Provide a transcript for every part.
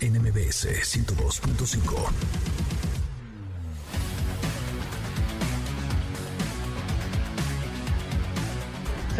NMBS 102.5.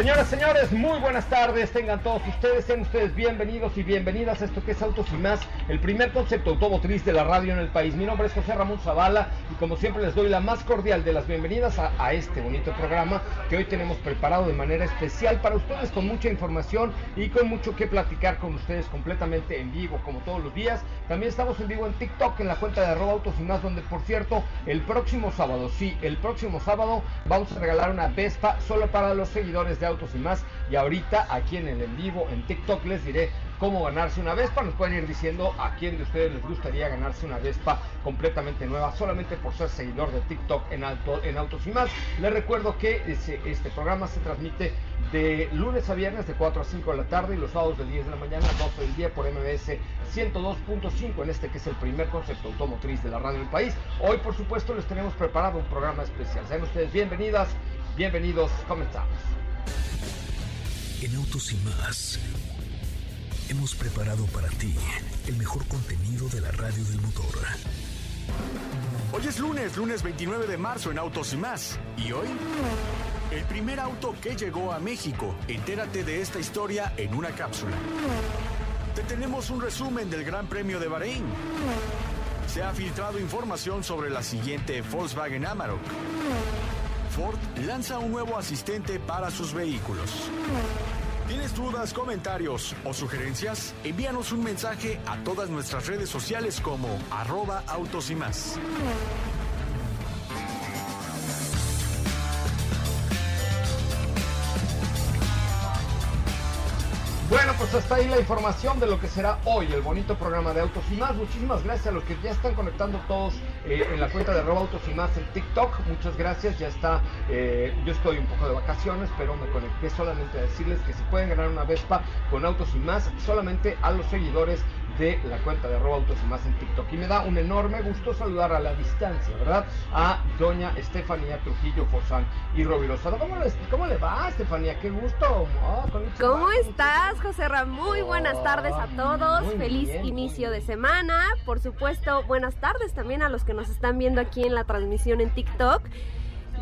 Señoras, señores, muy buenas tardes. Tengan todos ustedes, sean ustedes bienvenidos y bienvenidas a esto que es Autos y más, el primer concepto automotriz de la radio en el país. Mi nombre es José Ramón Zavala y como siempre les doy la más cordial de las bienvenidas a, este bonito programa que hoy tenemos preparado de manera especial para ustedes con mucha información y con mucho que platicar con ustedes completamente en vivo como todos los días. También estamos en vivo en TikTok en la cuenta de arroba autos y más donde por cierto el próximo sábado, sí, el próximo sábado vamos a regalar una Vespa solo para los seguidores de autos y más. Y ahorita aquí en el en vivo, en TikTok, les diré cómo ganarse una Vespa. Nos pueden ir diciendo a quién de ustedes les gustaría ganarse una Vespa completamente nueva, solamente por ser seguidor de TikTok en, alto, en Autos y más. Les recuerdo que este programa se transmite de lunes a viernes de 4 a 5 de la tarde y los sábados de 10 de la mañana a 12 del día por MBS 102.5 en este que es el primer concepto automotriz de la radio del país. Hoy por supuesto les tenemos preparado un programa especial. Sean ustedes bienvenidas, bienvenidos, comenzamos. En Autos y más hemos preparado para ti el mejor contenido de la radio del motor. Hoy es lunes, lunes 29 de marzo en Autos y más. ¿Y hoy? El primer auto que llegó a México. Entérate de esta historia en una cápsula. Te tenemos un resumen del Gran Premio de Bahrein. Se ha filtrado información sobre la siguiente Volkswagen Amarok. Ford lanza un nuevo asistente para sus vehículos. ¿Tienes dudas, comentarios o sugerencias? Envíanos un mensaje a todas nuestras redes sociales como arroba autos y más. Bueno, pues hasta ahí la información de lo que será hoy el bonito programa de Autos y Más. Muchísimas gracias a los que ya están conectando todos eh, en la cuenta de arroba Autos y Más en TikTok. Muchas gracias, ya está. eh, yo estoy un poco de vacaciones, pero me conecté solamente a decirles que si pueden ganar una Vespa con Autos y Más, solamente a los seguidores de la cuenta de arroba autos y más en TikTok. Y me da un enorme gusto saludar a la distancia, ¿verdad? A doña Estefanía Trujillo Forzán y Rovirosado. ¿Cómo ¿Cómo le va, Estefanía? Qué gusto. Oh, konnichiwa. ¿Cómo estás, José Ramón? Muy buenas tardes a todos. Muy Feliz bien, inicio de semana. Por supuesto, buenas tardes también a los que nos están viendo aquí en la transmisión en TikTok.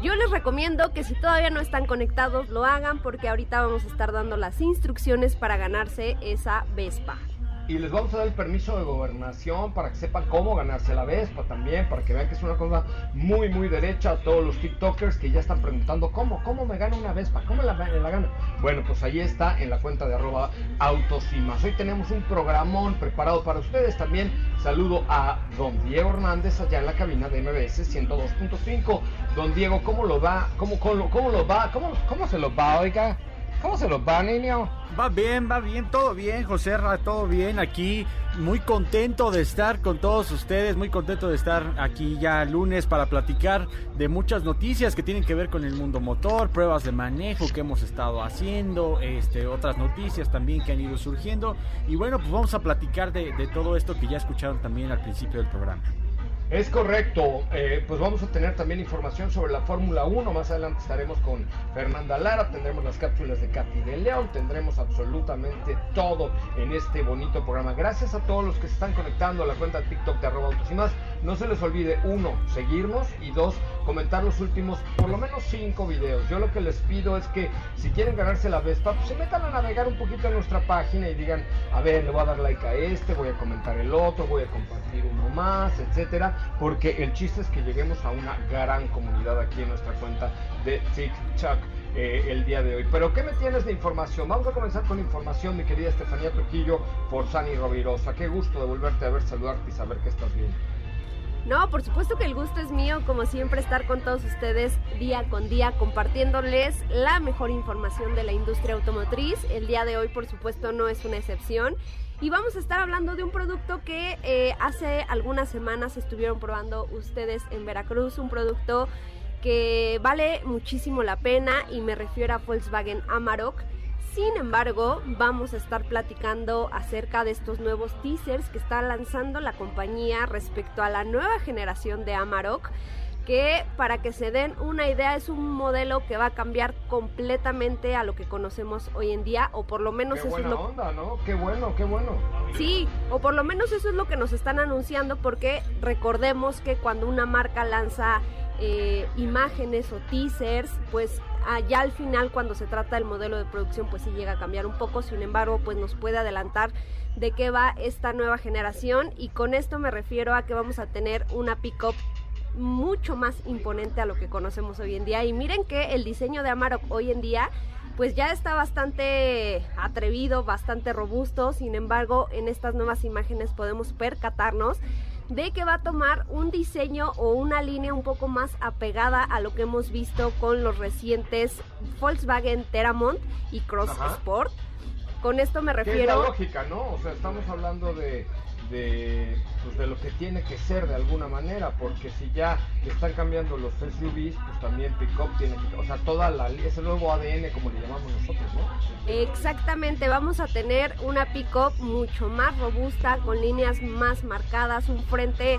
Yo les recomiendo que si todavía no están conectados lo hagan porque ahorita vamos a estar dando las instrucciones para ganarse esa Vespa. Y les vamos a dar el permiso de gobernación para que sepan cómo ganarse la Vespa también, para que vean que es una cosa muy, muy derecha a todos los TikTokers que ya están preguntando cómo, cómo me gano una Vespa, cómo la, la gano. Bueno, pues ahí está en la cuenta de arroba. Hoy tenemos un programón preparado para ustedes. También saludo a don Diego Hernández allá en la cabina de MBS 102.5. Don Diego, ¿cómo lo va? ¿Cómo, cómo, cómo lo va? ¿Cómo, ¿Cómo se lo va, oiga? ¿Cómo se lo va, niño? Va bien, va bien, todo bien, José Ra, todo bien aquí. Muy contento de estar con todos ustedes, muy contento de estar aquí ya lunes para platicar de muchas noticias que tienen que ver con el mundo motor, pruebas de manejo que hemos estado haciendo, este, otras noticias también que han ido surgiendo. Y bueno, pues vamos a platicar de, de todo esto que ya escucharon también al principio del programa. Es correcto, eh, pues vamos a tener también información sobre la Fórmula 1, más adelante estaremos con Fernanda Lara, tendremos las cápsulas de Katy de León, tendremos absolutamente todo en este bonito programa. Gracias a todos los que se están conectando a la cuenta de TikTok de arroba autos y más. No se les olvide, uno, seguirnos y dos, comentar los últimos por lo menos cinco videos. Yo lo que les pido es que si quieren ganarse la Vespa, pues se metan a navegar un poquito en nuestra página y digan, a ver, le voy a dar like a este, voy a comentar el otro, voy a compartir uno más, etcétera porque el chiste es que lleguemos a una gran comunidad aquí en nuestra cuenta de TikTok. Eh, el día de hoy. Pero ¿qué me tienes de información? Vamos a comenzar con información, mi querida Estefanía Trujillo, por Sani Rovirosa. Qué gusto de volverte a ver, saludarte y saber que estás bien. No, por supuesto que el gusto es mío, como siempre, estar con todos ustedes día con día compartiéndoles la mejor información de la industria automotriz. El día de hoy, por supuesto, no es una excepción. Y vamos a estar hablando de un producto que eh, hace algunas semanas estuvieron probando ustedes en Veracruz, un producto que vale muchísimo la pena y me refiero a Volkswagen Amarok. Sin embargo, vamos a estar platicando acerca de estos nuevos teasers que está lanzando la compañía respecto a la nueva generación de Amarok que para que se den una idea es un modelo que va a cambiar completamente a lo que conocemos hoy en día o por lo menos qué eso buena es lo onda, ¿no? Qué bueno, qué bueno. Sí, o por lo menos eso es lo que nos están anunciando porque recordemos que cuando una marca lanza eh, imágenes o teasers, pues ya al final cuando se trata del modelo de producción pues sí llega a cambiar un poco, sin embargo pues nos puede adelantar de qué va esta nueva generación y con esto me refiero a que vamos a tener una pick-up mucho más imponente a lo que conocemos hoy en día. Y miren que el diseño de Amarok hoy en día pues ya está bastante atrevido, bastante robusto. Sin embargo, en estas nuevas imágenes podemos percatarnos de que va a tomar un diseño o una línea un poco más apegada a lo que hemos visto con los recientes Volkswagen Teramont y Cross Ajá. Sport. Con esto me Que es la refiero lógica, ¿no? O sea, estamos hablando de, de, pues de lo que tiene que ser de alguna manera, porque si ya están cambiando los SUVs, pues también pick-up tiene que, o sea, toda la, ese nuevo ADN como le llamamos nosotros, ¿no? Exactamente, vamos a tener una pick-up mucho más robusta, con líneas más marcadas, un frente,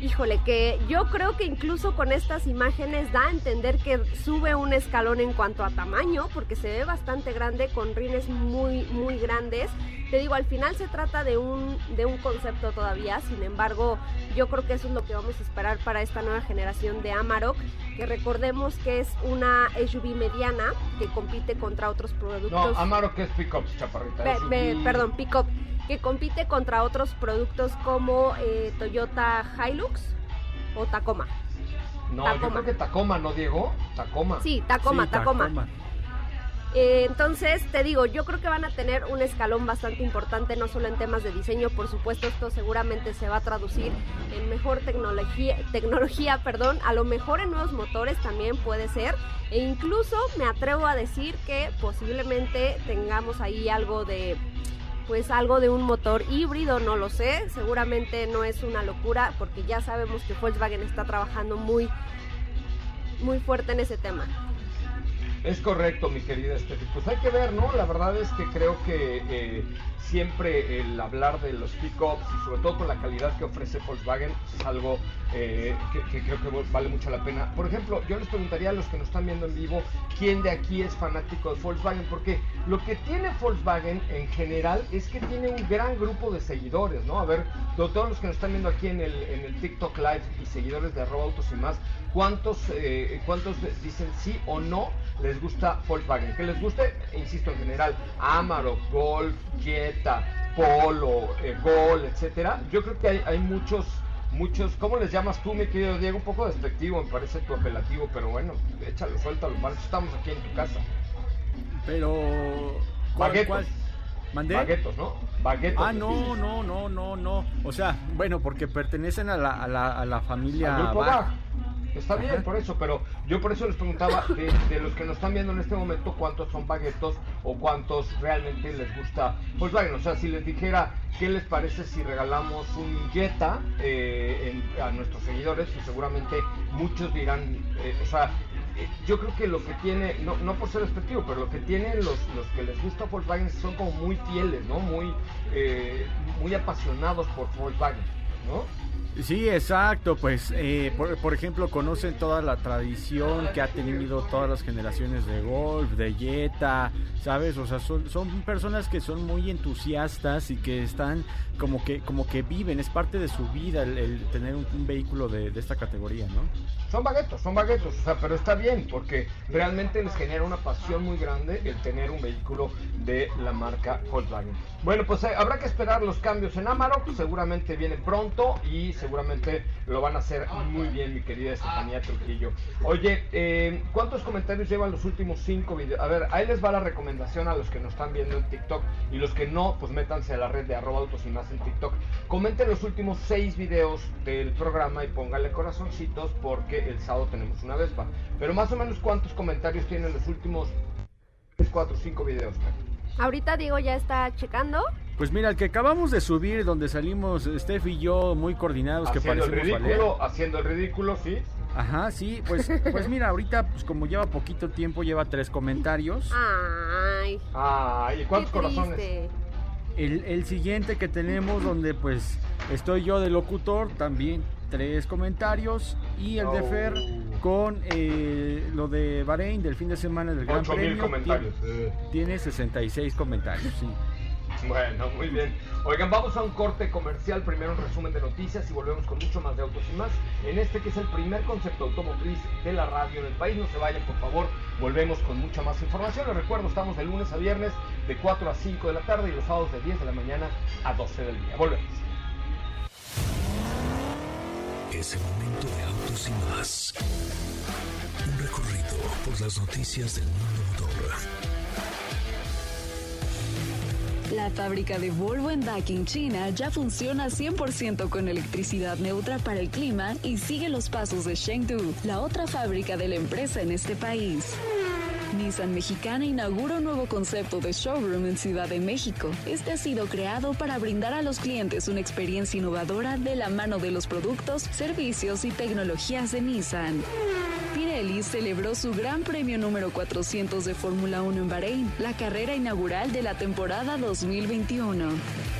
híjole, que yo creo que incluso con estas imágenes da a entender que sube un escalón en cuanto a tamaño, porque se ve bastante grande, con rines muy, muy grandes. Te digo, al final se trata de un, de un concepto todavía, sin embargo, yo creo que eso es lo que vamos a esperar para esta nueva generación de Amarok, que recordemos que es una SUV mediana que compite contra otros productos. No, Amaro que es pick-up, chaparrita. SUV. pe- perdón, Pickup, que compite contra otros productos como eh, Toyota Hilux o Tacoma. No, yo Tacoma. creo que Tacoma, ¿no, Diego? Tacoma. Sí, Tacoma, Sí, Tacoma. Eh, entonces, te digo, yo creo que van a tener un escalón bastante importante, no solo en temas de diseño, por supuesto, esto seguramente se va a traducir en mejor tecnología, tecnología, perdón, a lo mejor en nuevos motores también puede ser, e incluso me atrevo a decir que posiblemente tengamos ahí algo de pues algo de un motor híbrido, no lo sé, seguramente no es una locura porque ya sabemos que Volkswagen está trabajando muy muy fuerte en ese tema. Es correcto, mi querida Steffi. Pues hay que ver, ¿no? La verdad es que creo que eh, siempre el hablar de los pickups y sobre todo con la calidad que ofrece Volkswagen es algo eh, que, creo que vale mucho la pena. Por ejemplo, yo les preguntaría a los que nos están viendo en vivo quién de aquí es fanático de Volkswagen, porque lo que tiene Volkswagen en general es que tiene un gran grupo de seguidores, ¿no? A ver, to- todos los que nos están viendo aquí en el, en el TikTok Live y seguidores de arroba autos y más, ¿cuántos, eh, cuántos dicen sí o no les gusta Volkswagen? Que les guste, insisto, en general, Amarok, Golf, Jetta, Polo, eh, Gol, etcétera. Yo creo que hay, hay muchos, muchos, ¿cómo les llamas tú, mi querido Diego? Un poco despectivo, me parece tu apelativo, pero bueno, échalo, suéltalo, para eso estamos aquí en tu casa. Pero. ¿cuál- Baguetos. ¿Mandé? Baguetos, ¿no? Baguetos. Ah, no, no, no, no, no. O sea, bueno, porque pertenecen a la, a la, a la familia. Al grupo Bach. Bach. Está bien, Ajá. por eso, pero yo por eso les preguntaba de, de los que nos están viendo en este momento cuántos son baguetos o cuántos realmente les gusta Volkswagen. O sea, si les dijera qué les parece si regalamos un Jetta eh, en- a nuestros seguidores, pues seguramente muchos dirán, eh, o sea, eh, yo creo que lo que tiene, no, no por ser despectivo, pero lo que tienen los, los que les gusta Volkswagen son como muy fieles, ¿no? Muy, eh, muy apasionados por Volkswagen, ¿no? Sí, exacto. Pues, eh, por, por, ejemplo, conocen toda la tradición que ha tenido todas las generaciones de golf, de Jetta, ¿sabes? O sea, son, son personas que son muy entusiastas y que están como que, como que viven, es parte de su vida el, tener un, vehículo de, de, esta categoría, ¿no? Son baguetos, son baguetos, o sea, pero está bien porque realmente les genera una pasión muy grande el tener un vehículo de la marca Volkswagen. Bueno, pues eh, habrá que esperar los cambios en Amarok, seguramente viene pronto y seguramente lo van a hacer muy bien, mi querida Estefanía Trujillo. Oye, eh, ¿cuántos comentarios llevan los últimos cinco videos? A ver, ahí les va la recomendación a los que nos están viendo en TikTok y los que no, pues métanse a la red de arroba autos y más en TikTok. Comenten los últimos seis videos del programa y pónganle corazoncitos porque el sábado tenemos una Vespa. Pero más o menos cuántos comentarios tienen los últimos 4 o 5 videos. Ahorita Diego ya está checando. Pues mira, el que acabamos de subir, donde salimos Steph y yo muy coordinados, haciendo que parecemos el ridículo, Haciendo el ridículo, sí. Ajá, sí, pues, pues mira, ahorita, pues como lleva poquito tiempo, lleva tres comentarios. Ay. Ay, ¿y cuántos corazones? El, el siguiente que tenemos, donde pues estoy yo de locutor, también tres comentarios. Y el de Fer con eh, lo de Bahrein del fin de semana del Gran Premio. comentarios. Tiene, tiene 66 comentarios, sí. Bueno, muy bien. Oigan, vamos a un corte comercial, primero un resumen de noticias y volvemos con mucho más de autos y más. En este que es el primer concepto automotriz de la radio en el país. No se vayan, por favor. Volvemos con mucha más información. Les recuerdo, estamos de lunes a viernes de 4 a 5 de la tarde y los sábados de 10 de la mañana a 12 del día. Volvemos. Es el momento de autos y más. Un recorrido por las noticias del mundo motor. La fábrica de Volvo en Daqing, China, ya funciona 100% con electricidad neutra para el clima y sigue los pasos de Chengdu, la otra fábrica de la empresa en este país. Nissan Mexicana inaugura un nuevo concepto de showroom en Ciudad de México. Este ha sido creado para brindar a los clientes una experiencia innovadora de la mano de los productos, servicios y tecnologías de Nissan. Pirelli celebró su Gran Premio número 400 de Fórmula 1 en Bahrein, la carrera inaugural de la temporada 2021.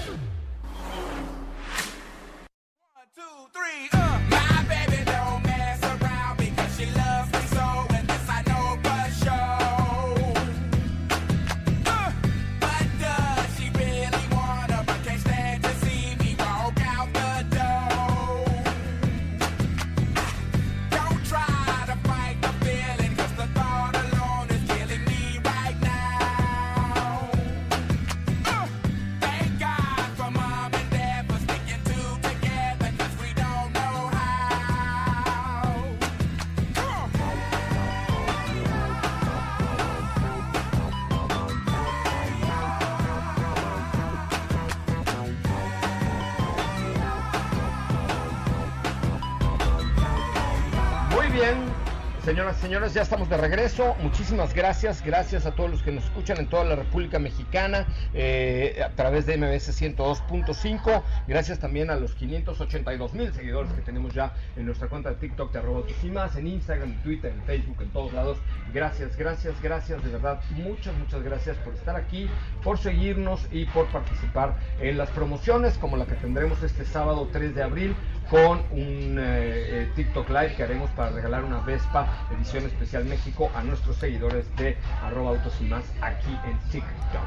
Señoras y señores, ya estamos de regreso. Muchísimas gracias. Gracias a todos los que nos escuchan en toda la República Mexicana eh, a través de MBS 102.5. Gracias también a los 582 mil seguidores que tenemos ya en nuestra cuenta de TikTok de arroba más, en Instagram, en Twitter, en Facebook, en todos lados. Gracias, gracias, gracias. De verdad, muchas, muchas gracias por estar aquí, por seguirnos y por participar en las promociones como la que tendremos este sábado 3 de abril con un eh, eh, TikTok Live que haremos para regalar una Vespa edición especial México a nuestros seguidores de arroba autos y más aquí en TikTok.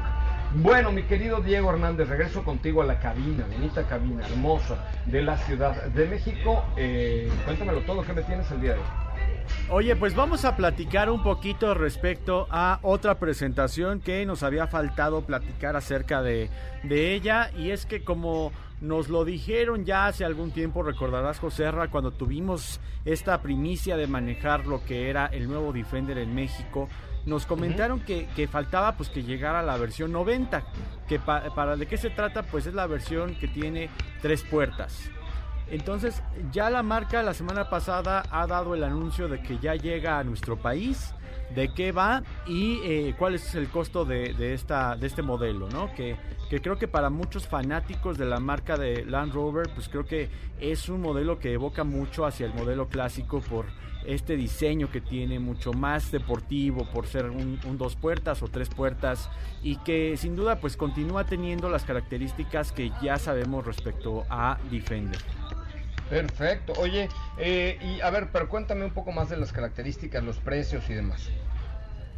Bueno, mi querido Diego Hernández, regreso contigo a la cabina, bonita cabina, hermosa de la Ciudad de México. Eh, cuéntamelo todo, ¿qué me tienes el día de hoy? Oye, pues vamos a platicar un poquito respecto a otra presentación que nos había faltado platicar acerca de, de ella y es que como nos lo dijeron ya hace algún tiempo, recordarás Joserra, cuando tuvimos esta primicia de manejar lo que era el nuevo Defender en México, nos comentaron que, que, faltaba pues que llegara la versión 90, que para de qué se trata pues es la versión que tiene tres puertas. Entonces, ya la marca la semana pasada ha dado el anuncio de que ya llega a nuestro país, de qué va y eh, cuál es el costo de, esta, de este modelo, ¿no? Que, que, creo que para muchos fanáticos de la marca de Land Rover, pues creo que es un modelo que evoca mucho hacia el modelo clásico por este diseño que tiene mucho más deportivo por ser un, un, dos puertas o tres puertas y que sin duda pues continúa teniendo las características que ya sabemos respecto a Defender. Perfecto. Oye, eh, y a ver, pero cuéntame un poco más de las características, los precios y demás.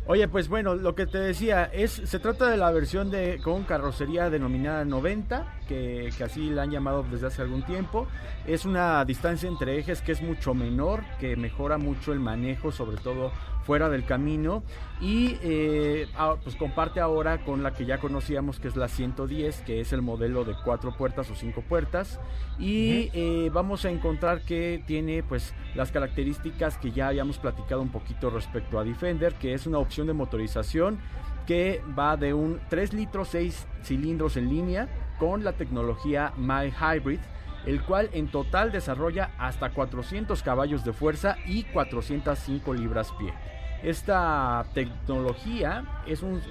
Oye, pues bueno, lo que te decía es, se trata de la versión de con carrocería denominada 90, que, que, así la han llamado desde hace algún tiempo. Es una distancia entre ejes que es mucho menor, que mejora mucho el manejo, sobre todo fuera del camino y eh, pues comparte ahora con la que ya conocíamos que es la 110 que es el modelo de cuatro puertas o cinco puertas y eh, vamos a encontrar que tiene pues las características que ya habíamos platicado un poquito respecto a Defender que es una opción de motorización que va de un 3 litros 6 cilindros en línea con la tecnología My Hybrid el cual en total desarrolla hasta 400 caballos de fuerza y 405 libras pie. Esta tecnología es un,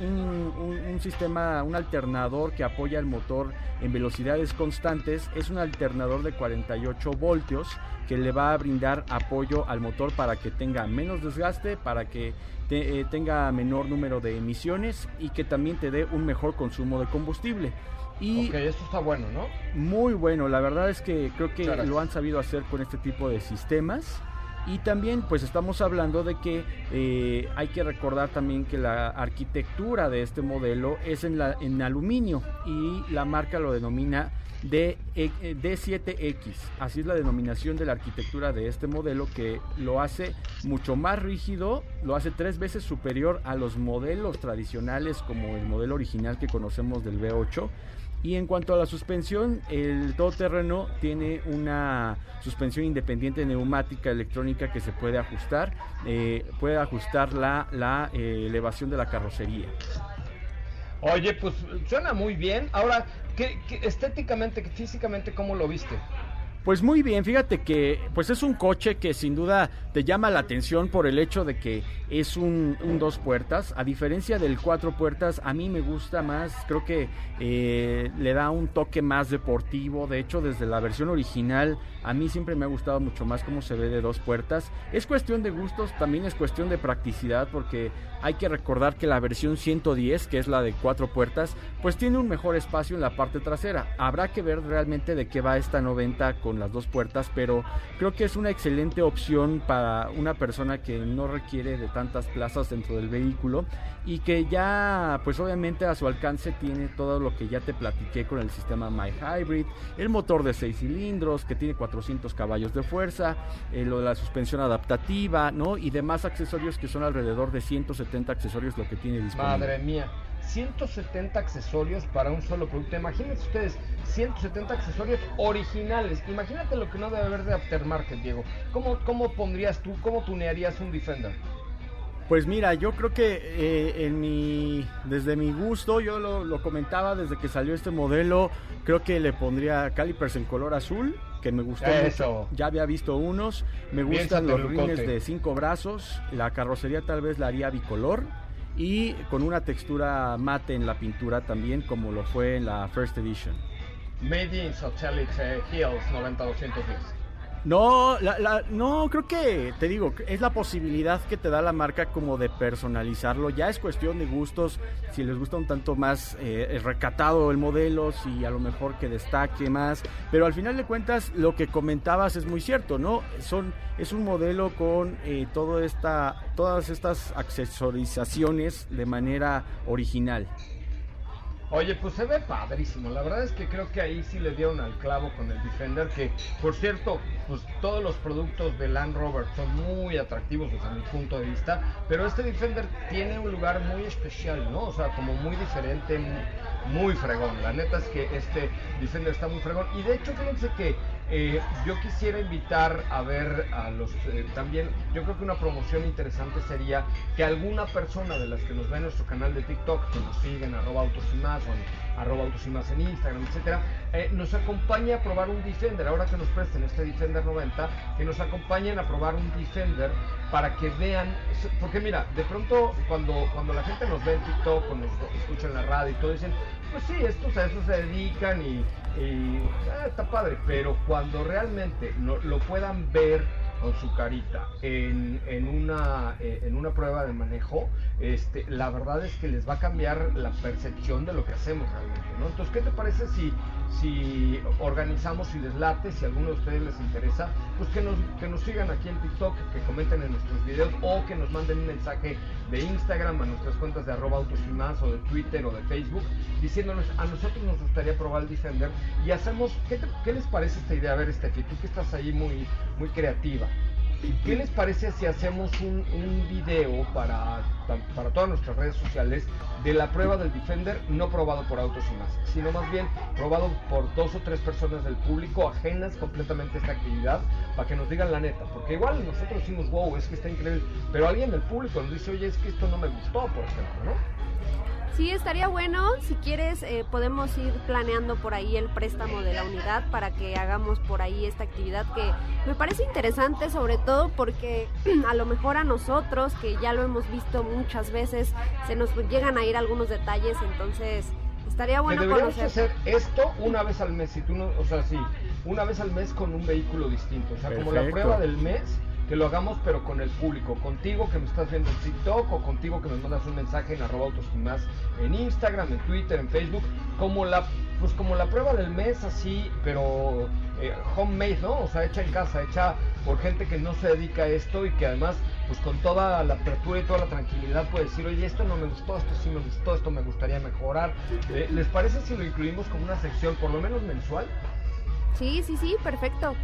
sistema, un alternador que apoya el motor en velocidades constantes. Es un alternador de 48 voltios que le va a brindar apoyo al motor para que tenga menos desgaste, para que eh, tenga menor número de emisiones y que también te dé un mejor consumo de combustible. Y ok, esto está bueno, ¿no? Muy bueno, la verdad es que creo que lo han sabido hacer con este tipo de sistemas. Y también pues estamos hablando de que eh, hay que recordar también que la arquitectura de este modelo es en, la, en aluminio y la marca lo denomina D, D7X. E, Así es la denominación de la arquitectura de este modelo que lo hace mucho más rígido, lo hace tres veces superior a los modelos tradicionales como el modelo original que conocemos del V8 y en cuanto a la suspensión, el todoterreno tiene una suspensión independiente neumática electrónica que se puede ajustar, eh, puede ajustar la, la eh, elevación de la carrocería. Oye, pues suena muy bien. Ahora, ¿qué, qué estéticamente, físicamente, cómo lo viste? Pues muy bien, fíjate que pues es un coche que sin duda te llama la atención por el hecho de que es un, dos puertas. A diferencia del cuatro puertas, a mí me gusta más, creo que eh, le da un toque más deportivo. De hecho, desde la versión original, a mí siempre me ha gustado mucho más cómo se ve de dos puertas. Es cuestión de gustos, también es cuestión de practicidad porque hay que recordar que la versión 110, que es la de cuatro puertas, pues tiene un mejor espacio en la parte trasera. Habrá que ver realmente de qué va esta 90 con las dos puertas, pero creo que es una excelente opción para una persona que no requiere de tantas plazas dentro del vehículo y que ya, pues obviamente a su alcance tiene todo lo que ya te platiqué con el sistema My Hybrid, el motor de 6 cilindros que tiene 400 caballos de fuerza, eh, lo de la suspensión adaptativa, ¿no? Y demás accesorios que son alrededor de 170 accesorios lo que tiene disponible. Madre mía. 170 accesorios para un solo producto. Imagínense ustedes, 170 accesorios originales. Imagínate lo que no debe haber de aftermarket, Diego. ¿Cómo, cómo pondrías tú, cómo tunearías un Defender? Pues mira, yo creo que eh, en mi, desde mi gusto, yo lo, comentaba desde que salió este modelo, creo que le pondría calipers en color azul, que me gustó mucho. Ya había visto unos, me gustan los rines de cinco brazos, la carrocería tal vez la haría bicolor y con una textura mate en la pintura también como lo fue en la First Edition. Made in Hills 90210. No, la, no, creo que, te digo, es la posibilidad que te da la marca como de personalizarlo. Ya es cuestión de gustos, si les gusta un tanto más eh, recatado el modelo, si a lo mejor que destaque más. Pero al final de cuentas, lo que comentabas es muy cierto, ¿no? Son, es un modelo con eh, esta, todas estas accesorizaciones de manera original. Oye, pues se ve padrísimo. La verdad es que creo que ahí sí le dieron al clavo con el Defender, que por cierto, pues todos los productos de Land Rover son muy atractivos desde mi punto de vista, pero este Defender tiene un lugar muy especial, ¿no? O sea, como muy diferente, muy fregón. La neta es que este Defender está muy fregón. Y de hecho, fíjense que eh, yo quisiera invitar a ver a los eh, también, yo creo que una promoción interesante sería que alguna persona de las que nos ve en nuestro canal de TikTok, que nos siguen, arroba autos y más, o en, arroba autos y más en Instagram, etcétera, eh, nos acompañe a probar un Defender, ahora que nos presten este Defender 90, que nos acompañen a probar un Defender para que vean, porque mira, de pronto cuando, cuando la gente nos ve en TikTok o nos escucha en la radio y todo, dicen, pues sí, estos a eso se dedican y, ah, está padre, pero cuando realmente lo puedan ver con su carita en, en, una, eh, en una prueba de manejo, este, la verdad es que les va a cambiar la percepción de lo que hacemos realmente, ¿no? Entonces, ¿qué te parece si, si organizamos y les late, si a alguno de ustedes les interesa, pues que nos, que nos sigan aquí en TikTok, que comenten en nuestros videos o que nos manden un mensaje de Instagram a nuestras cuentas de arroba autos y más o de Twitter o de Facebook, diciéndonos, a nosotros nos gustaría probar el Defender y hacemos, ¿qué, qué les parece esta idea? A ver, Steffi, tú que estás ahí muy, muy creativa. ¿Qué les parece si hacemos un, video para, para todas nuestras redes sociales de la prueba del Defender no probado por autos y más, sino más bien probado por dos o tres personas del público ajenas completamente a esta actividad para que nos digan la neta? Porque igual nosotros decimos, wow, es que está increíble, pero alguien del público nos dice, oye, es que esto no me gustó, por ejemplo, ¿no? Sí, estaría bueno. Si quieres, eh, podemos ir planeando por ahí el préstamo de la unidad para que hagamos por ahí esta actividad que me parece interesante, sobre todo porque a lo mejor a nosotros, que ya lo hemos visto muchas veces, se nos llegan a ir algunos detalles, entonces estaría bueno deberíamos hacer esto una vez al mes, si tú no, o sea, sí, una vez al mes con un vehículo distinto, o sea, como la prueba del mes que lo hagamos pero con el público, contigo que me estás viendo en TikTok o contigo que me mandas un mensaje en arroba autos y más en Instagram, en Twitter, en Facebook, como la pues como la prueba del mes así, pero eh, homemade, ¿no? O sea, hecha en casa, hecha por gente que no se dedica a esto y que además pues con toda la apertura y toda la tranquilidad puede decir, oye, esto no me gustó, esto sí me gustó, esto me gustaría mejorar. Eh, ¿Les parece si lo incluimos como una sección por lo menos mensual? Sí, sí, sí, perfecto.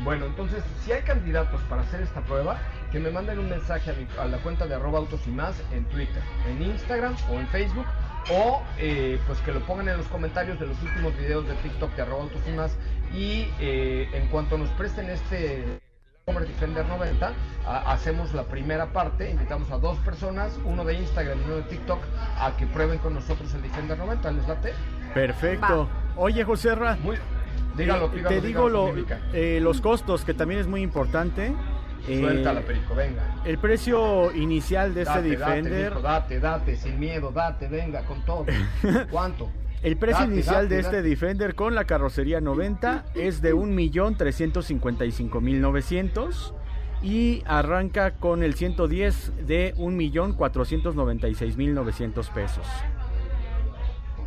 Bueno, entonces, si hay candidatos para hacer esta prueba, que me manden un mensaje a, la cuenta de arroba autos y más en Twitter, en Instagram o en Facebook, o eh, pues que lo pongan en los comentarios de los últimos videos de TikTok de arroba autos y más. Y eh, en cuanto nos presten este Defender 90, hacemos la primera parte, invitamos a dos personas, uno de Instagram y uno de TikTok, a que prueben con nosotros el Defender 90. ¿Les late? Perfecto. Oye, José Ra. Muy, Dígalo, te digo eh, los costos, que también es muy importante. Eh, Suéltala, Perico, venga. El precio inicial de este Defender. Date, date, sin miedo, date, venga, con todo. ¿Cuánto? El precio inicial de este Defender con la carrocería 90 es de 1.355.900 y arranca con el 110 de 1.496.900 pesos.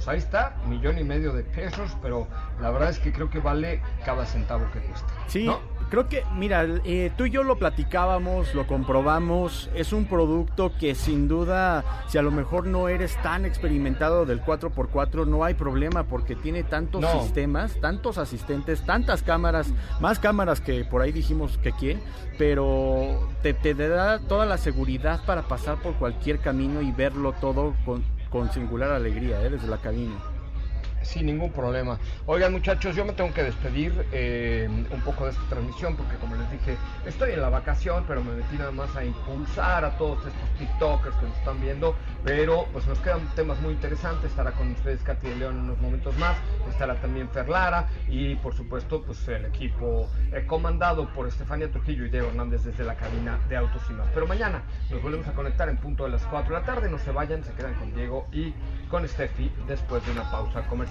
Pues ahí está, millón y medio de pesos, pero la verdad es que creo que vale cada centavo que cuesta. Sí, creo que, mira, eh, tú y yo lo platicábamos, lo comprobamos, es un producto que sin duda, si a lo mejor no eres tan experimentado del 4x4, no hay problema porque tiene tantos sistemas, tantos asistentes, tantas cámaras, más cámaras que por ahí dijimos que quién, pero te, te da toda la seguridad para pasar por cualquier camino y verlo todo con con singular alegría ¿eh? desde la cabina sin ningún problema. Oigan muchachos, yo me tengo que despedir eh, un poco de esta transmisión porque como les dije, estoy en la vacación, pero me metí nada más a impulsar a todos estos TikTokers que nos están viendo, pero pues nos quedan temas muy interesantes, estará con ustedes Katy de León en unos momentos más, estará también Ferlara y por supuesto pues el equipo eh, comandado por Estefania Trujillo y Diego Hernández desde la cabina de Autos y más. Pero mañana nos volvemos a conectar en punto de las 4 de la tarde, no se vayan, se quedan con Diego y con Steffi después de una pausa comercial.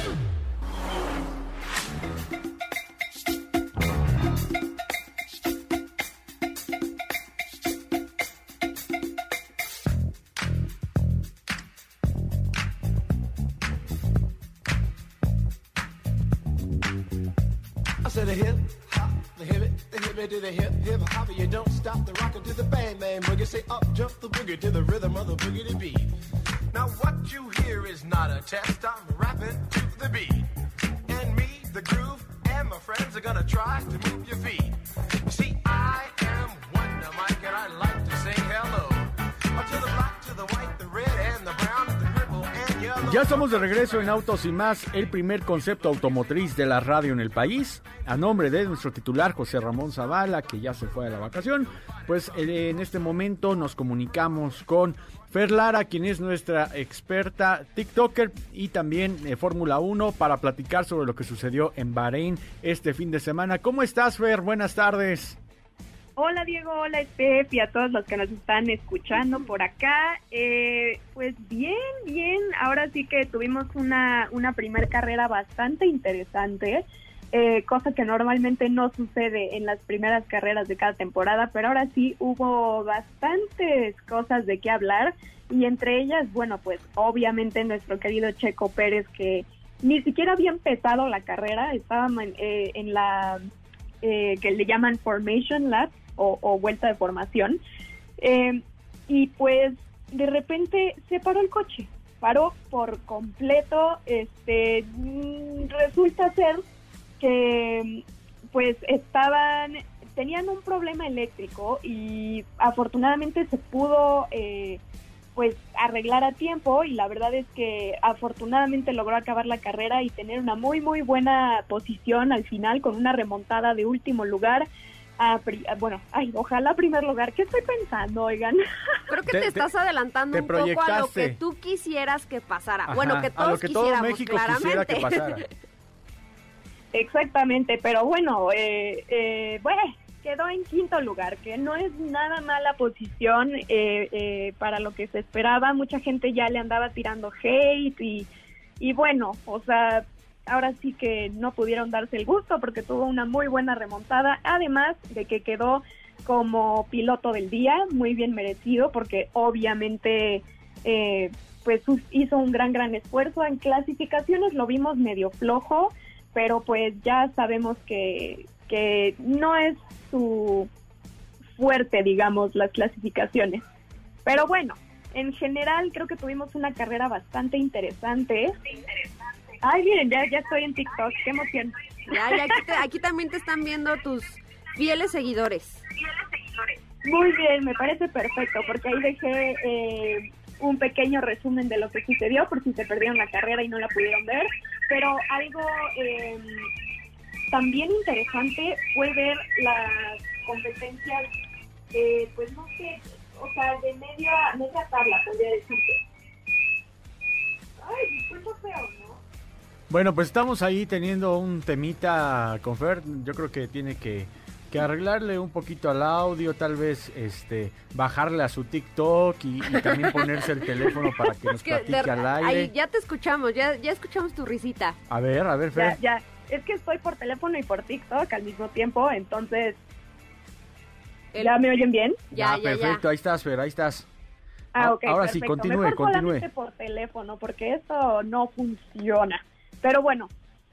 De regreso en Autos y más, el primer concepto automotriz de la radio en el país. A nombre de nuestro titular José Ramón Zavala, que ya se fue a la vacación, pues eh, en este momento nos comunicamos con Fer Lara, quien es nuestra experta TikToker y también eh, Fórmula 1 para platicar sobre lo que sucedió en Bahrein este fin de semana. ¿Cómo estás, Fer? Buenas tardes. Hola Diego, hola Steph y a todos los que nos están escuchando por acá. Eh, pues bien, bien. Ahora sí que tuvimos una, una primer carrera bastante interesante, eh, cosa que normalmente no sucede en las primeras carreras de cada temporada, pero ahora sí hubo bastantes cosas de qué hablar y entre ellas, bueno, pues obviamente nuestro querido Checo Pérez que ni siquiera había empezado la carrera, en, eh, en la eh, que le llaman Formation Lab o, vuelta de formación. Eh, y pues de repente se paró el coche, paró por completo. Este mm, resulta ser que pues estaban tenían un problema eléctrico y afortunadamente se pudo eh, pues arreglar a tiempo y la verdad es que afortunadamente logró acabar la carrera y tener una muy muy buena posición al final con una remontada de último lugar a, pri- a- bueno, ay, ojalá primer lugar. ¿Qué estoy pensando, oigan? Creo que Te- te, te- estás adelantando te un poco a lo que tú quisieras que pasara. Ajá, bueno, que a lo todos que todo quisiéramos, México claramente. quisiera que pasara. Exactamente, pero bueno, eh, eh, bueno, quedó en quinto lugar, que no es nada mala posición eh, eh, para lo que se esperaba. Mucha gente ya le andaba tirando hate y, y bueno, o sea, ahora sí que no pudieron darse el gusto porque tuvo una muy buena remontada, además de que quedó como piloto del día, muy bien merecido, porque obviamente eh, pues hizo un gran, gran esfuerzo. En clasificaciones lo vimos medio flojo, pero pues ya sabemos que, que no es su fuerte, digamos, las clasificaciones. Pero bueno, en general creo que tuvimos una carrera bastante interesante. Ay, miren, ya, ya estoy en TikTok, qué emoción. Ya, ya, aquí, te- aquí también te están viendo tus fieles seguidores. Muy bien, me parece perfecto, porque ahí dejé eh, un pequeño resumen de lo que sucedió, por si se perdieron la carrera y no la pudieron ver. Pero algo eh, también interesante fue ver las competencias, eh, pues no sé, o sea, de media, media tabla, podría decirse. Ay, escucho feo, ¿no? Bueno, pues estamos ahí teniendo un temita con Fer. Yo creo que tiene que, que arreglarle un poquito al audio, tal vez este bajarle a su TikTok y, y también ponerse el teléfono para que nos Es que platique de- al aire. ahí ya te escuchamos, ya, ya escuchamos tu risita. A ver, a ver, Fer. Ya, ya. Es que estoy por teléfono y por TikTok al mismo tiempo, entonces, El- ¿ya me oyen bien? Ya, perfecto, ahí estás, Fer, ahí estás. Ah, Ah, ok, ahora sí, continúe, Mejor continúe. solamente por teléfono, porque eso no funciona. Pero bueno,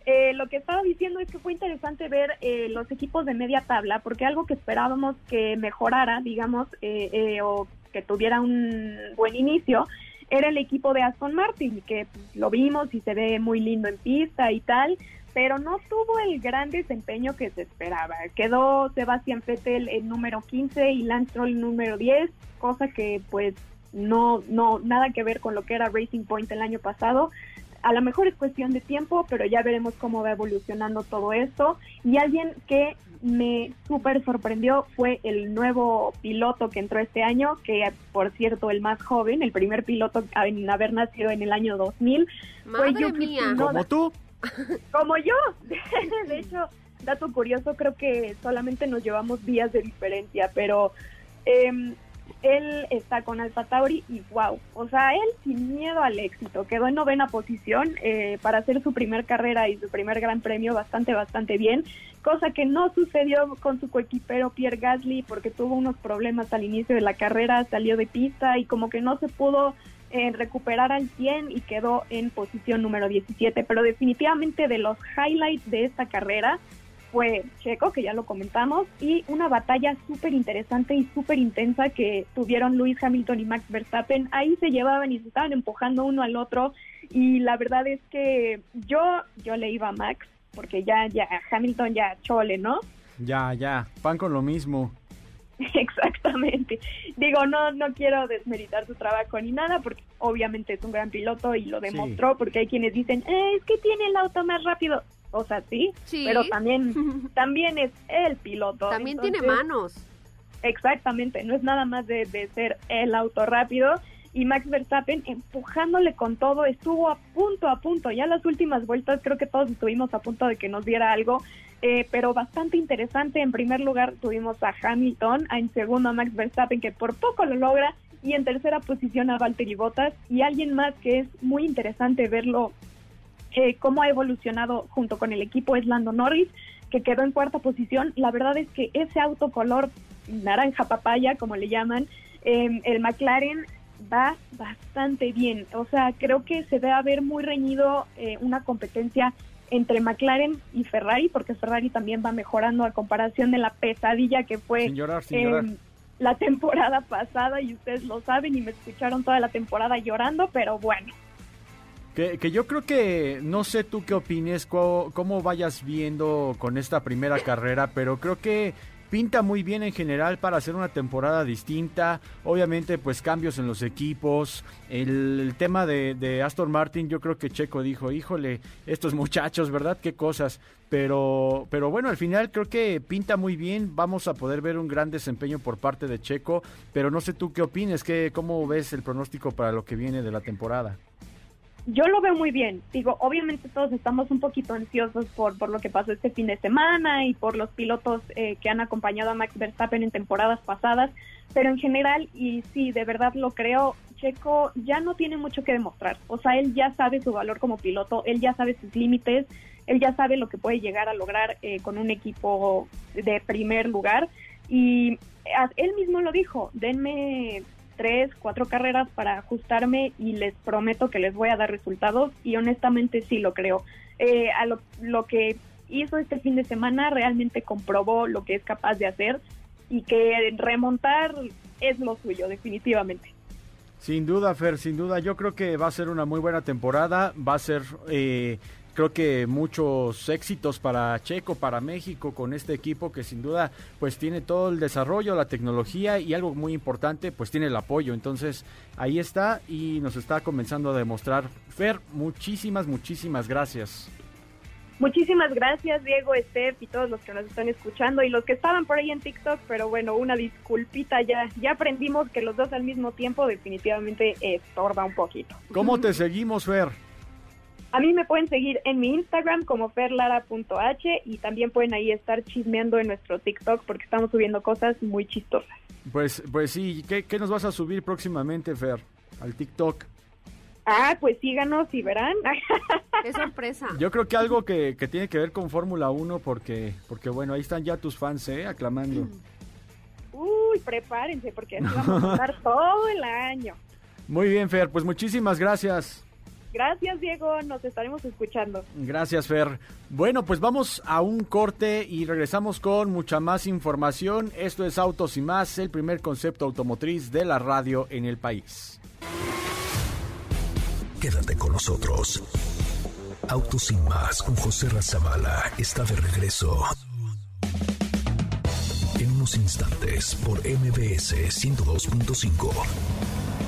eh, lo que estaba diciendo es que fue interesante ver eh, los equipos de media tabla, porque algo que esperábamos que mejorara, digamos, eh, eh, o que tuviera un buen inicio, era el equipo de Aston Martin, que pues, lo vimos y se ve muy lindo en pista y tal, pero no tuvo el gran desempeño que se esperaba. Quedó Sebastián Vettel el número 15 y Lance Stroll el número 10, cosa que pues no, no, nada que ver con lo que era Racing Point el año pasado. A lo mejor es cuestión de tiempo, pero ya veremos cómo va evolucionando todo esto. Y alguien que me súper sorprendió fue el nuevo piloto que entró este año, que por cierto el más joven, el primer piloto en haber nacido en el año 2000, fue Madre Yuki mía. Como tú. Como yo. De hecho, dato curioso, creo que solamente nos llevamos días de diferencia, pero em, él está con Alfa Tauri y wow, o sea, él sin miedo al éxito, quedó en novena posición eh, para hacer su primer carrera y su primer gran premio bastante, bastante bien, cosa que no sucedió con su coequipero Pierre Gasly porque tuvo unos problemas al inicio de la carrera, salió de pista y como que no se pudo eh, recuperar al 100 y quedó en posición número 17. Pero definitivamente de los highlights de esta carrera fue Checo, que ya lo comentamos, y una batalla súper interesante y súper intensa que tuvieron Luis Hamilton y Max Verstappen. Ahí se llevaban y se estaban empujando uno al otro y la verdad es que yo, yo le iba a Max, porque ya, ya, Hamilton ya chole, ¿no? Ya, ya, pan con lo mismo. Exactamente. Digo, no, no quiero desmeritar su trabajo ni nada, porque obviamente es un gran piloto y lo demostró, porque hay quienes dicen, eh, es que tiene el auto más rápido. O sea, sí, Sí. pero también, también es el piloto. También tiene manos. Exactamente, no es nada más de, de ser el auto rápido. Y Max Verstappen empujándole con todo, estuvo a punto, a punto. Ya las últimas vueltas creo que todos estuvimos a punto de que nos diera algo, eh, pero bastante interesante. En primer lugar tuvimos a Hamilton, en segundo a Max Verstappen que por poco lo logra y en tercera posición a Valtteri Bottas y alguien más que es muy interesante verlo eh, cómo ha evolucionado junto con el equipo es Lando Norris, que quedó en cuarta posición. La verdad es que ese auto color naranja papaya, como le llaman, eh, el McLaren va bastante bien. O sea, creo que se debe haber muy reñido eh, una competencia entre McLaren y Ferrari, porque Ferrari también va mejorando a comparación de la pesadilla que fue Sin llorar, sin llorar. la temporada pasada y ustedes lo saben y me escucharon toda la temporada llorando, pero bueno. Que, que yo creo que, no sé tú qué opines, co- cómo vayas viendo con esta primera carrera, pero creo que pinta muy bien en general para hacer una temporada distinta. Obviamente, pues cambios en los equipos. El, tema de, de Aston Martin, yo creo que Checo dijo, híjole, estos muchachos, ¿verdad? Qué cosas. Pero, pero bueno, al final creo que pinta muy bien. Vamos a poder ver un gran desempeño por parte de Checo. Pero no sé tú qué opines, qué, cómo ves el pronóstico para lo que viene de la temporada. Yo lo veo muy bien. Digo, obviamente todos estamos un poquito ansiosos por, por lo que pasó este fin de semana y por los pilotos eh, que han acompañado a Max Verstappen en temporadas pasadas, pero en general, y sí, de verdad lo creo, Checo ya no tiene mucho que demostrar. O sea, él ya sabe su valor como piloto, él ya sabe sus límites, él ya sabe lo que puede llegar a lograr eh, con un equipo de primer lugar. Y él mismo lo dijo, denme tres, cuatro carreras para ajustarme y les prometo que les voy a dar resultados y honestamente sí lo creo. Eh, a lo, lo que hizo este fin de semana realmente comprobó lo que es capaz de hacer y que remontar es lo suyo, definitivamente. Sin duda, Fer, sin duda. Yo creo que va a ser una muy buena temporada. Va a ser, eh, creo que muchos éxitos para Checo, para México, con este equipo que sin duda, pues tiene todo el desarrollo, la tecnología y algo muy importante, pues tiene el apoyo. Entonces, ahí está y nos está comenzando a demostrar. Fer, muchísimas, muchísimas gracias. Muchísimas gracias, Diego, Steph y todos los que nos están escuchando y los que estaban por ahí en TikTok, pero bueno, una disculpita, ya, ya aprendimos que los dos al mismo tiempo definitivamente estorba un poquito. ¿Cómo te seguimos, Fer? A mí me pueden seguir en mi Instagram como ferlara.h y también pueden ahí estar chismeando en nuestro TikTok porque estamos subiendo cosas muy chistosas. Pues, pues sí, ¿qué, qué nos vas a subir próximamente, Fer? Al TikTok. Ah, pues síganos y verán. Qué sorpresa. Yo creo que algo que, que tiene que ver con Fórmula 1 porque, porque bueno, ahí están ya tus fans, ¿eh? Aclamando. Uy, prepárense porque así vamos a estar todo el año. Muy bien, Fer, pues muchísimas gracias. Gracias, Diego, nos estaremos escuchando. Gracias, Fer. Bueno, pues vamos a un corte y regresamos con mucha más información. Esto es Autos y más, el primer concepto automotriz de la radio en el país. Quédate con nosotros. Autos sin más con José Razabala está de regreso. En unos instantes por MBS 102.5.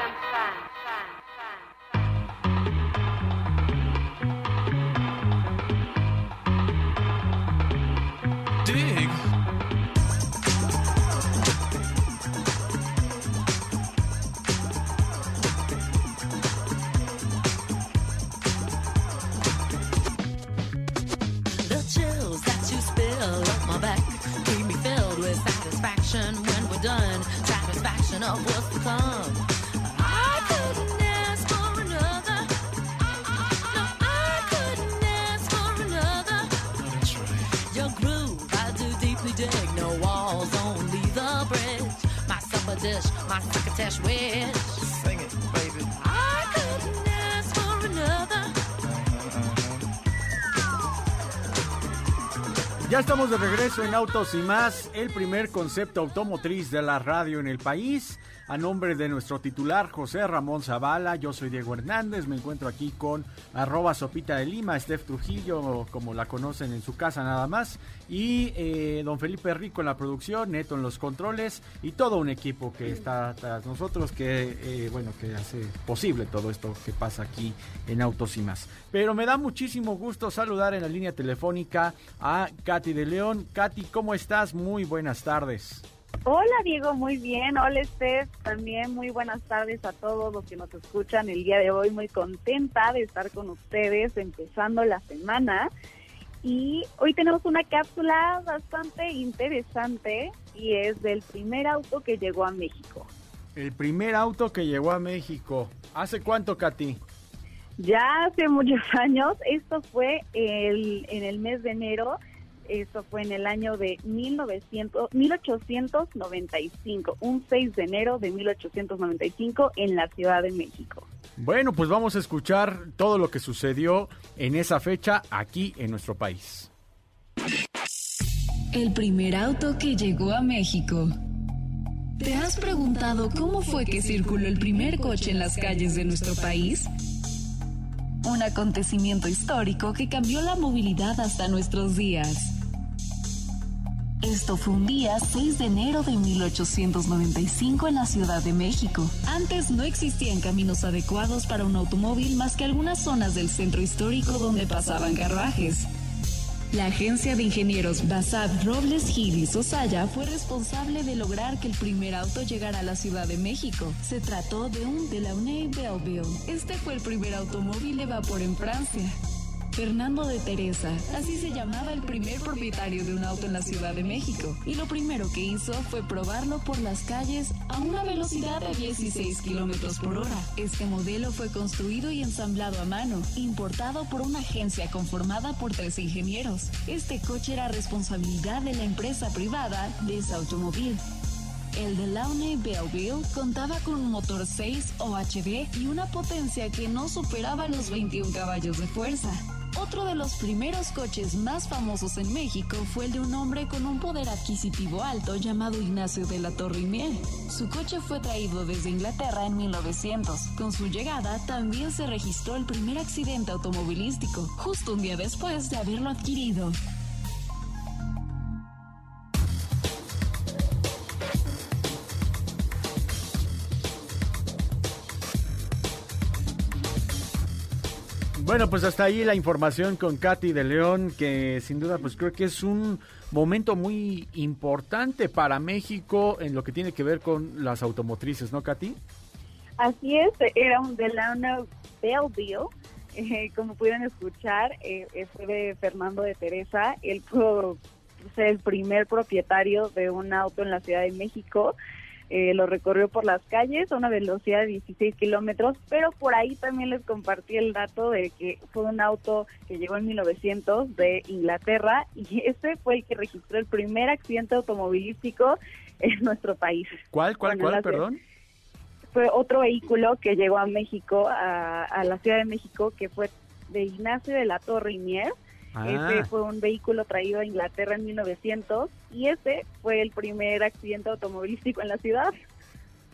Estamos de regreso en Autos y más, el primer concepto automotriz de la radio en el país. A nombre de nuestro titular José Ramón Zavala, yo soy Diego Hernández, me encuentro aquí con arroba sopita de Lima, Steph Trujillo, como la conocen en su casa nada más, y eh, don Felipe Rico en la producción, Neto en los controles, y todo un equipo que está tras nosotros, que eh, bueno, que hace posible todo esto que pasa aquí en Autos y más. Pero me da muchísimo gusto saludar en la línea telefónica a Katy de León. Katy, ¿cómo estás? Muy buenas tardes. Hola Diego, muy bien. Hola Steph, también muy buenas tardes a todos los que nos escuchan el día de hoy. Muy contenta de estar con ustedes empezando la semana. Y hoy tenemos una cápsula bastante interesante y es del primer auto que llegó a México. El primer auto que llegó a México. ¿Hace cuánto, Katy? Ya hace muchos años, esto fue el, en el mes de enero, esto fue en el año de 1900, 1895, un 6 de enero de 1895 en la Ciudad de México. Bueno, pues vamos a escuchar todo lo que sucedió en esa fecha aquí en nuestro país. El primer auto que llegó a México. ¿Te has preguntado cómo fue que circuló el primer coche en las calles de nuestro país? Un acontecimiento histórico que cambió la movilidad hasta nuestros días. Esto fue un día 6 de enero de 1895 en la Ciudad de México. Antes no existían caminos adecuados para un automóvil más que algunas zonas del centro histórico donde pasaban carruajes. La agencia de ingenieros Basab Robles Gil y Sosaya fue responsable de lograr que el primer auto llegara a la Ciudad de México. Se trató de un Delaunay Belleville. Este fue el primer automóvil de vapor en Francia. Fernando de Teresa, así se llamaba el primer propietario de un auto en la Ciudad de México, y lo primero que hizo fue probarlo por las calles a una velocidad de 16 kilómetros por hora. Este modelo fue construido y ensamblado a mano, importado por una agencia conformada por tres ingenieros. Este coche era responsabilidad de la empresa privada de automóvil. El Delaunay Belleville contaba con un motor 6 OHD y una potencia que no superaba los 21 caballos de fuerza. Otro de los primeros coches más famosos en México fue el de un hombre con un poder adquisitivo alto llamado Ignacio de la Torre Miel. Su coche fue traído desde Inglaterra en 1900. Con su llegada también se registró el primer accidente automovilístico, justo un día después de haberlo adquirido. Bueno, pues hasta ahí la información con Katy de León, que sin duda pues creo que es un momento muy importante para México en lo que tiene que ver con las automotrices, ¿no, Katy? Así es, era un Delano Belleville. Eh, como pudieron escuchar, eh, fue de Fernando de Teresa. Él ser el primer propietario de un auto en la Ciudad de México. Eh, lo recorrió por las calles a una velocidad de 16 kilómetros, pero por ahí también les compartí el dato de que fue un auto que llegó en 1900 de Inglaterra y ese fue el que registró el primer accidente automovilístico en nuestro país. ¿Cuál, cuál, Bueno, cuál, perdón? Fue otro vehículo que llegó a México, a, a la Ciudad de México, que fue de Ignacio de la Torre Mier. Ah. Ese fue un vehículo traído a Inglaterra en 1900 y ese fue el primer accidente automovilístico en la ciudad.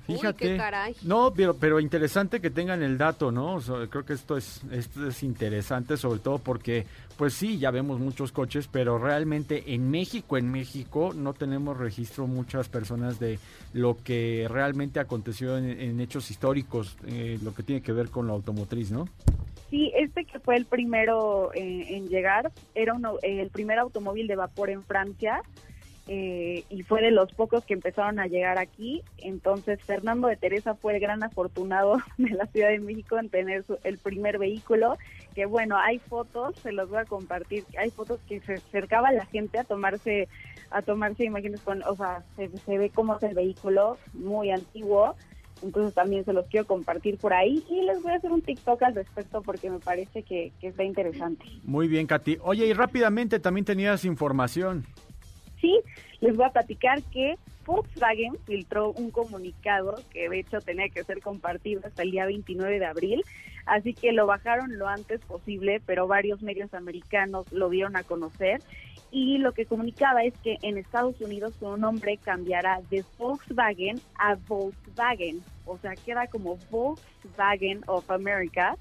Fíjate. qué caray. No, pero, pero interesante que tengan el dato, ¿no? O sea, creo que esto es, esto es interesante, sobre todo porque, pues sí, ya vemos muchos coches, pero realmente en México, en México, no tenemos registro muchas personas de lo que realmente aconteció en, en hechos históricos, eh, lo que tiene que ver con la automotriz, ¿no? Sí, este que fue el primero en, en llegar era uno- el primer automóvil de vapor en Francia eh, y fue de los pocos que empezaron a llegar aquí. Entonces Fernando de Teresa fue el gran afortunado de la Ciudad de México en tener su- el primer vehículo. Que bueno, hay fotos, se los voy a compartir. Hay fotos que se acercaba la gente a tomarse, a tomarse imágenes con, o sea, se, se ve cómo es el vehículo, muy antiguo. Entonces también se los quiero compartir por ahí y les voy a hacer un TikTok al respecto porque me parece que, que está interesante. Muy bien, Katy. Oye, y rápidamente también tenías información. Sí, les voy a platicar que Volkswagen filtró un comunicado que de hecho tenía que ser compartido hasta el día 29 de abril, así que lo bajaron lo antes posible, pero varios medios americanos lo dieron a conocer y lo que comunicaba es que en Estados Unidos su nombre cambiará de Volkswagen a Volkswagen, o sea, queda como Volkswagen of America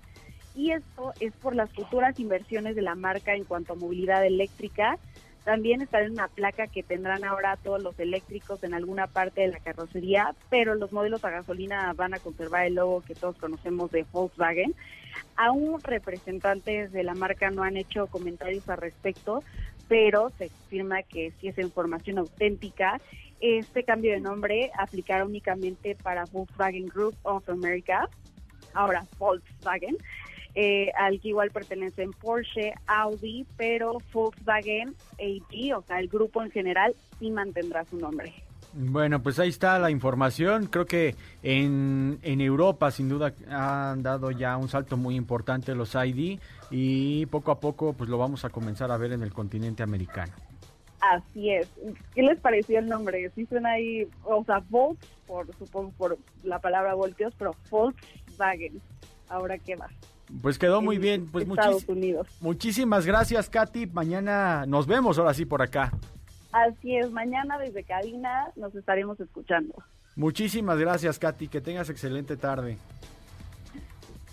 y esto es por las futuras inversiones de la marca en cuanto a movilidad eléctrica. También estará en una placa que tendrán ahora todos los eléctricos en alguna parte de la carrocería, pero los modelos a gasolina van a conservar el logo que todos conocemos de Volkswagen. Aún representantes de la marca no han hecho comentarios al respecto, pero se afirma que si es información auténtica, este cambio de nombre aplicará únicamente para Volkswagen Group of America, ahora Volkswagen, eh, al que igual pertenecen Porsche, Audi, pero Volkswagen AG, o sea, el grupo en general, sí mantendrá su nombre. Bueno, pues ahí está la información. Creo que en, en Europa sin duda han dado ya un salto muy importante los ID y poco a poco pues lo vamos a comenzar a ver en el continente americano. Así es. ¿Qué les pareció el nombre? Sí suena ahí, o sea, Volks, por, supongo por la palabra voltios, pero Volkswagen. Ahora qué va. Pues quedó muy En bien. Pues Estados Unidos. muchísimas gracias, Katy. Mañana nos vemos ahora sí por acá. Así es, mañana desde cabina nos estaremos escuchando. Muchísimas gracias, Katy. Que tengas excelente tarde.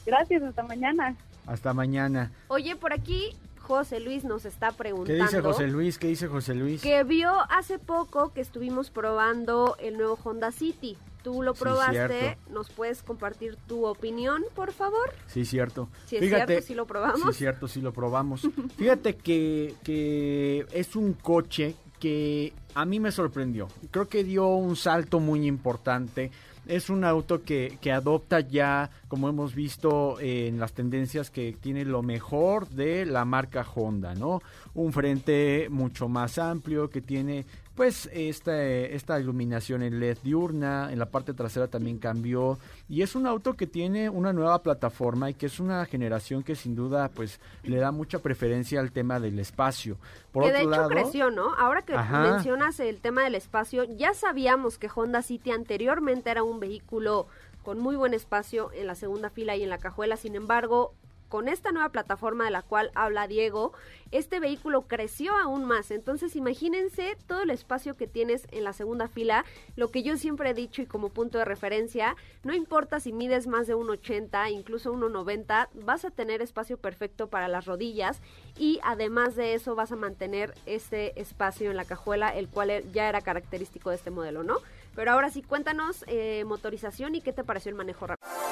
Gracias, hasta mañana. Hasta mañana. Oye, por aquí José Luis nos está ¿Qué preguntando. dice José Luis? ¿Qué dice José Luis? Que vio hace poco que estuvimos probando el nuevo Honda City. Tú lo probaste. ¿nos puedes compartir tu opinión, por favor? Sí, cierto. Si es cierto, sí lo probamos. Sí, cierto, sí lo probamos. Fíjate que, que es un coche que a mí me sorprendió. Creo que dio un salto muy importante. Es un auto que, que adopta ya, como hemos visto eh, en las tendencias, que tiene lo mejor de la marca Honda, ¿no? Un frente mucho más amplio, que tiene pues esta, esta iluminación en LED diurna, en la parte trasera también cambió y es un auto que tiene una nueva plataforma y que es una generación que sin duda pues le da mucha preferencia al tema del espacio. Por que otro de hecho lado, creció, ¿no? Ahora que Ajá. mencionas el tema del espacio, ya sabíamos que Honda City anteriormente era un vehículo con muy buen espacio en la segunda fila y en la cajuela, sin embargo, con esta nueva plataforma de la cual habla Diego, este vehículo creció aún más. Entonces, imagínense todo el espacio que tienes en la segunda fila. Lo que yo siempre he dicho y como punto de referencia, no importa si mides más de 1,80, incluso 1,90, vas a tener espacio perfecto para las rodillas y además de eso vas a mantener ese espacio en la cajuela, el cual e- ya era característico de este modelo, ¿no? Pero ahora sí, cuéntanos eh, motorización y qué te pareció el manejo rápido.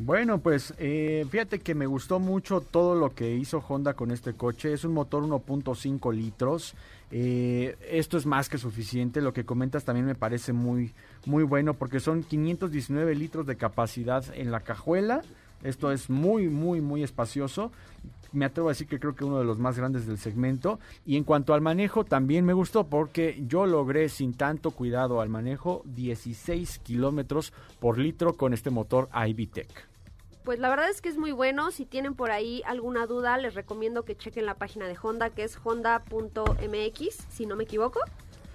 Bueno, pues eh, fíjate que me gustó mucho todo lo que hizo Honda con este coche. Es un motor 1.5 litros. Eh, esto es más que suficiente. Lo que comentas también me parece muy, muy bueno porque son 519 litros de capacidad en la cajuela. Esto es muy, muy, muy espacioso. Me atrevo a decir que creo que uno de los más grandes del segmento. Y en cuanto al manejo, también me gustó porque yo logré sin tanto cuidado al manejo 16 kilómetros por litro con este motor iVTEC. Pues la verdad es que es muy bueno. Si tienen por ahí alguna duda, les recomiendo que chequen la página de Honda, que es honda.mx, si no me equivoco.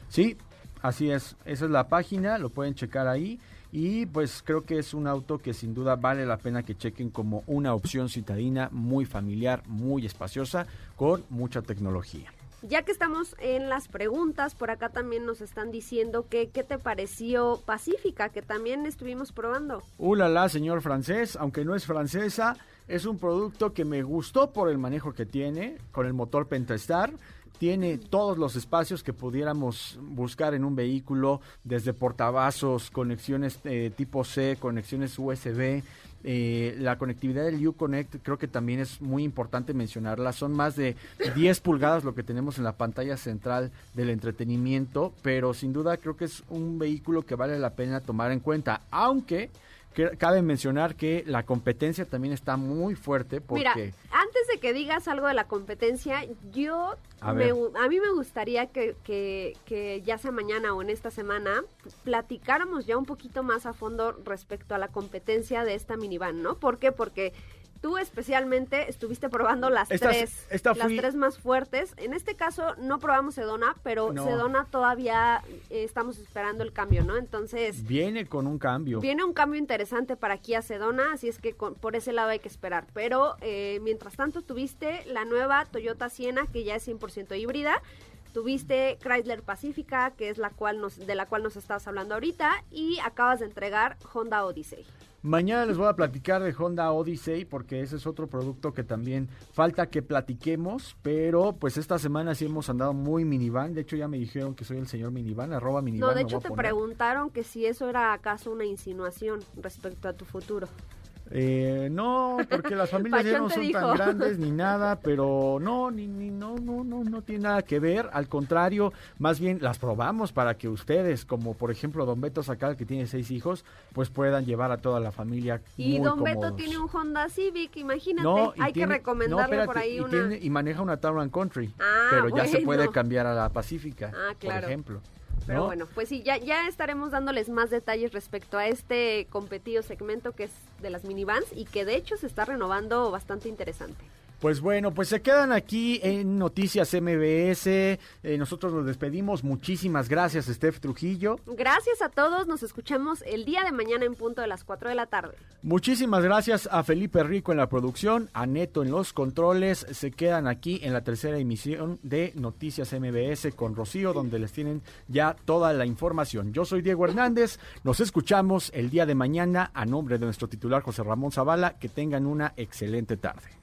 Sí, así es. Esa es la página, lo pueden checar ahí. Y pues creo que es un auto que sin duda vale la pena que chequen como una opción citadina muy familiar, muy espaciosa, con mucha tecnología. Ya que estamos en las preguntas, por acá también nos están diciendo que qué te pareció Pacífica, que también estuvimos probando. Ulala, señor francés, aunque no es francesa, Es un producto que me gustó por el manejo que tiene, con el motor Pentastar. Tiene todos los espacios que pudiéramos buscar en un vehículo, desde portavasos, conexiones eh, tipo C, conexiones USB. Eh, la conectividad del Uconnect creo que también es muy importante mencionarla. Son más de 10 pulgadas lo que tenemos en la pantalla central del entretenimiento, pero sin duda creo que es un vehículo que vale la pena tomar en cuenta. Aunque que- cabe mencionar que la competencia también está muy fuerte porque... Mira, antes de que digas algo de la competencia, yo, A me mí me gustaría que, que, que ya sea mañana o en esta semana, platicáramos ya un poquito más a fondo respecto a la competencia de esta minivan, ¿no? ¿Por qué? Porque tú especialmente estuviste probando las Estas- tres, esta las tres más fuertes. En este caso no probamos Sedona, pero No. Sedona todavía eh, estamos esperando el cambio, ¿no? Entonces... Viene con un cambio. Viene un cambio interesante para Kia Sedona, así es que con- por ese lado hay que esperar. Pero eh, mientras tanto tuviste la nueva Toyota Siena, que ya es 100% híbrida. Tuviste Chrysler Pacifica, que es la cual nos, de la cual nos estabas hablando ahorita. Y acabas de entregar Honda Odyssey. Mañana les voy a platicar de Honda Odyssey porque ese es otro producto que también falta que platiquemos, pero pues esta semana sí hemos andado muy minivan, de hecho ya me dijeron que soy el señor minivan, arroba minivan. No, de hecho te poner. preguntaron que si eso era acaso una insinuación respecto a tu futuro. Eh, no, porque las familias ya no son dijo. tan grandes ni nada, pero no, ni, ni, no, no, no, no tiene nada que ver. Al contrario, más bien las probamos para que ustedes, como por ejemplo Don Beto Sacal, que tiene seis hijos, pues puedan llevar a toda la familia. Y muy Don Beto cómodos. tiene un Honda Civic, imagínate. No, hay tiene- que recomendarle no, por ahí y, una... tiene- y maneja una Town Country, Ah, pero ya se puede cambiar a la Pacífica, Ah, claro. por ejemplo. Pero ¿no? bueno, pues sí, ya, ya estaremos dándoles más detalles respecto a este competido segmento que es de las minivans y que de hecho se está renovando bastante interesante. Pues bueno, pues se quedan aquí en Noticias MBS. Eh, nosotros nos despedimos. Muchísimas gracias, Steph Trujillo. Gracias a todos, nos escuchamos el día de mañana en punto de las 4 de la tarde. Muchísimas gracias a Felipe Rico en la producción, a Neto en los controles. Se quedan aquí en la tercera emisión de Noticias MBS con Rocío, donde les tienen ya toda la información. Yo soy Diego Hernández. Nos escuchamos el día de mañana a nombre de nuestro titular José Ramón Zavala. Que tengan una excelente tarde.